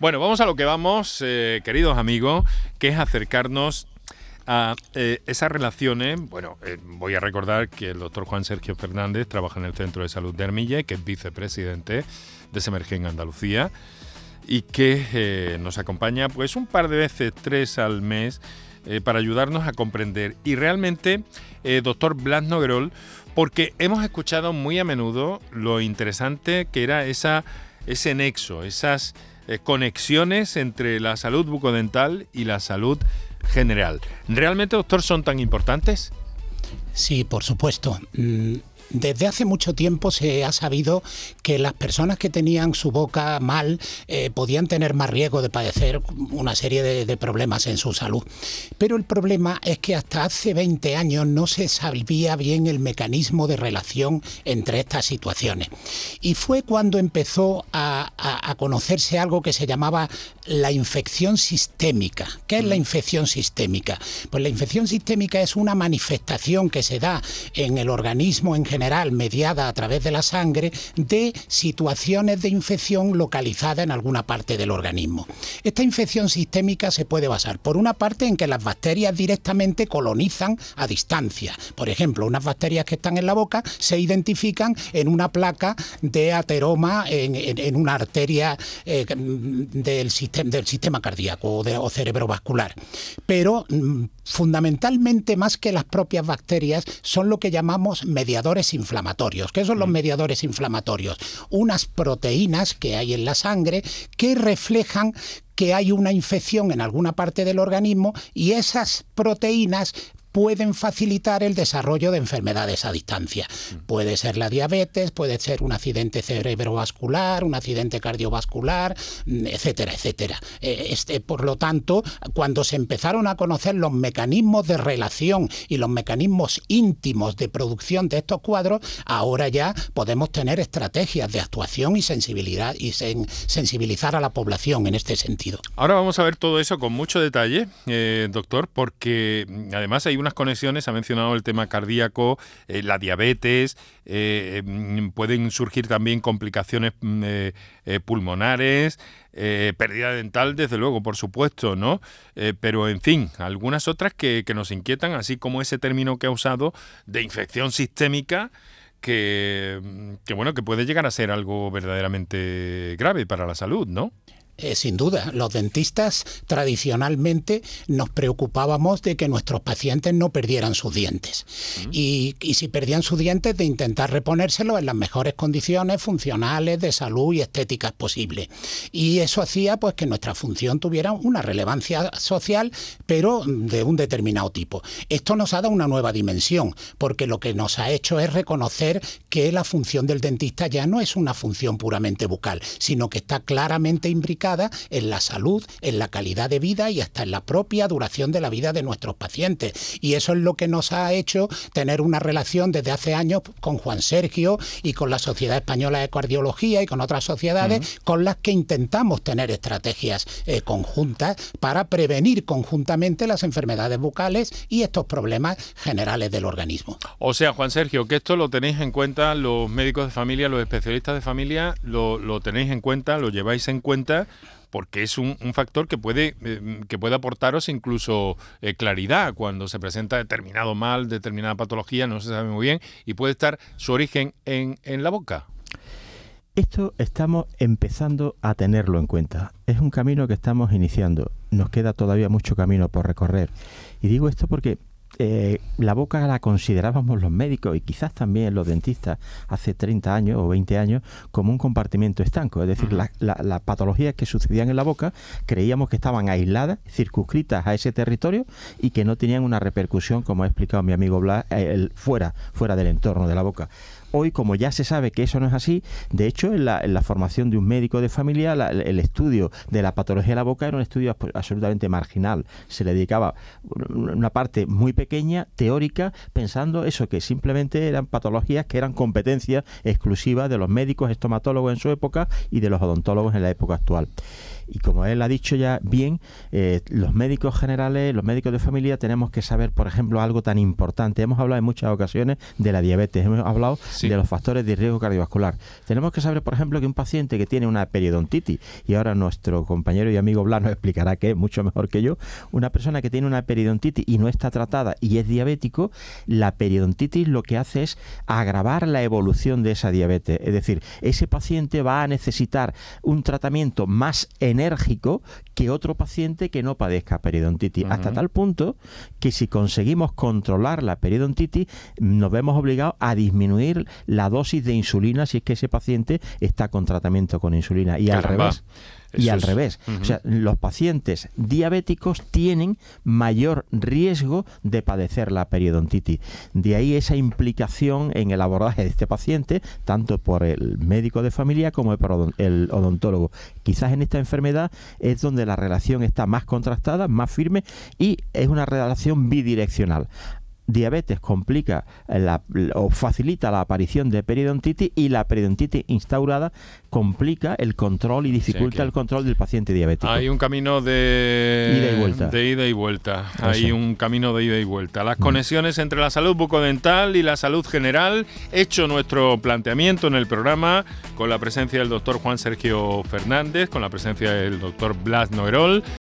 Bueno, vamos a lo que vamos, eh, queridos amigos, que es acercarnos a eh, esas relaciones. Bueno, eh, voy a recordar que el doctor Juan Sergio Fernández trabaja en el Centro de Salud de Armilla, que es vicepresidente de Semergen Andalucía y que nos acompaña pues un par de veces, tres al mes, para ayudarnos a comprender. Y realmente, doctor Blas Noguerol, porque hemos escuchado muy a menudo lo interesante que era esa, ese nexo, esas eh, conexiones entre la salud bucodental y la salud general. ¿Realmente, doctor, son tan importantes? Sí, por supuesto. Desde hace mucho tiempo se ha sabido que las personas que tenían su boca mal eh, podían tener más riesgo de padecer una serie de, problemas en su salud. Pero el problema es que hasta hace 20 años no se sabía bien el mecanismo de relación entre estas situaciones. Y fue cuando empezó a, a conocerse algo que se llamaba la infección sistémica. ¿Qué es la mm. infección sistémica? Pues la infección sistémica es una manifestación que se da en el organismo en general mediada a través de la sangre de situaciones de infección localizadas en alguna parte del organismo. Esta infección sistémica se puede basar, por una parte, en que las bacterias directamente colonizan a distancia. Por ejemplo, unas bacterias que están en la boca se identifican en una placa de ateroma en, una arteria eh, del, sistema, del sistema cardíaco o, o cerebrovascular. Pero mm, fundamentalmente más que las propias bacterias son lo que llamamos mediadores inflamatorios. ¿Qué son los mm. mediadores inflamatorios? Unas proteínas que hay en la sangre que reflejan que hay una infección en alguna parte del organismo y esas proteínas pueden facilitar el desarrollo de enfermedades a distancia. Puede ser la diabetes, puede ser un accidente cerebrovascular, un accidente cardiovascular, mm, etcétera, etcétera. Eh, este, por lo tanto, cuando se empezaron a conocer los mecanismos de relación y los mecanismos íntimos de producción de estos cuadros, ahora ya podemos tener estrategias de actuación y sensibilidad y sensibilizar a la población en este sentido. Ahora vamos a ver todo eso con mucho detalle, eh, doctor, porque mm, además hay conexiones, ha mencionado el tema cardíaco, eh, la diabetes, eh, mm, pueden surgir también complicaciones mm, eh, pulmonares, pérdida dental, desde luego, por supuesto, ¿no? pero en fin, algunas otras que, que nos inquietan, así como ese término que ha usado de infección sistémica. Que, mm, que, bueno que puede llegar a ser algo verdaderamente grave para la salud, ¿no? Eh, sin duda, los dentistas tradicionalmente nos preocupábamos de que nuestros pacientes no perdieran sus dientes. y, si perdían sus dientes, de intentar reponérselos en las mejores condiciones funcionales, de salud y estéticas posibles. Y eso hacía pues que nuestra función tuviera una relevancia social, pero de un determinado tipo. Esto nos ha dado una nueva dimensión, porque lo que nos ha hecho es reconocer que la función del dentista ya no es una función puramente bucal, sino que está claramente imbricada en la salud, en la calidad de vida y hasta en la propia duración de la vida de nuestros pacientes. Y eso es lo que nos ha hecho tener una relación desde hace años con Juan Sergio y con la Sociedad Española de Cardiología y con otras sociedades con las que intentamos tener estrategias eh, conjuntas para prevenir conjuntamente las enfermedades bucales y estos problemas generales del organismo. O sea, Juan Sergio, que esto lo tenéis en cuenta los médicos de familia, los especialistas de familia, lo, lo tenéis en cuenta, lo lleváis en cuenta porque es un, factor que puede, eh, que aportaros incluso eh, claridad cuando se presenta determinado mal, determinada patología, no se sabe muy bien, y puede estar su origen en, en la boca. Esto estamos empezando a tenerlo en cuenta. Es un camino que estamos iniciando. Nos queda todavía mucho camino por recorrer. Y digo esto porque eh, la boca la considerábamos los médicos y quizás también los dentistas hace 30 años o 20 años como un compartimento estanco. Es decir, las patologías que sucedían en la boca creíamos que estaban aisladas, circunscritas a ese territorio y que no tenían una repercusión, como ha explicado mi amigo Blas, eh, fuera, fuera del entorno de la boca. Hoy, como ya se sabe que eso no es así, de hecho, en la, formación de un médico de familia, el estudio de la patología de la boca era un estudio absolutamente marginal. Se le dedicaba una parte muy pequeña, teórica, pensando eso, que simplemente eran patologías que eran competencia exclusiva de los médicos estomatólogos en su época y de los odontólogos en la época actual. Y como él ha dicho ya bien, eh, los médicos generales, los médicos de familia, tenemos que saber, por ejemplo, algo tan importante. Hemos hablado en muchas ocasiones de la diabetes, hemos hablado de los factores de riesgo cardiovascular. Tenemos que saber, por ejemplo, que un paciente que tiene una periodontitis, y ahora nuestro compañero y amigo Blas nos explicará que es mucho mejor que yo, una persona que tiene una periodontitis y no está tratada y es diabético, la periodontitis lo que hace es agravar la evolución de esa diabetes. Es decir, ese paciente va a necesitar un tratamiento más enérgico que otro paciente que no padezca periodontitis. Hasta tal punto que si conseguimos controlar la periodontitis, nos vemos obligados a disminuir la dosis de insulina si es que ese paciente está con tratamiento con insulina. Y al revés y al revés. O sea, los pacientes diabéticos tienen mayor riesgo de padecer la periodontitis. De ahí esa implicación en el abordaje de este paciente, tanto por el médico de familia como por el odontólogo. Quizás en esta enfermedad es donde la relación está más contrastada, más firme y es una relación bidireccional diabetes complica la, o facilita la aparición de periodontitis y la periodontitis instaurada complica el control y dificulta el control del paciente diabético. Hay un camino de ida y vuelta. De ida y vuelta. Hay un camino de ida y vuelta. Las mm. conexiones entre la salud bucodental y la salud general. Hecho nuestro planteamiento en el programa con la presencia del doctor Juan Sergio Fernández, con la presencia del doctor Blas Noerol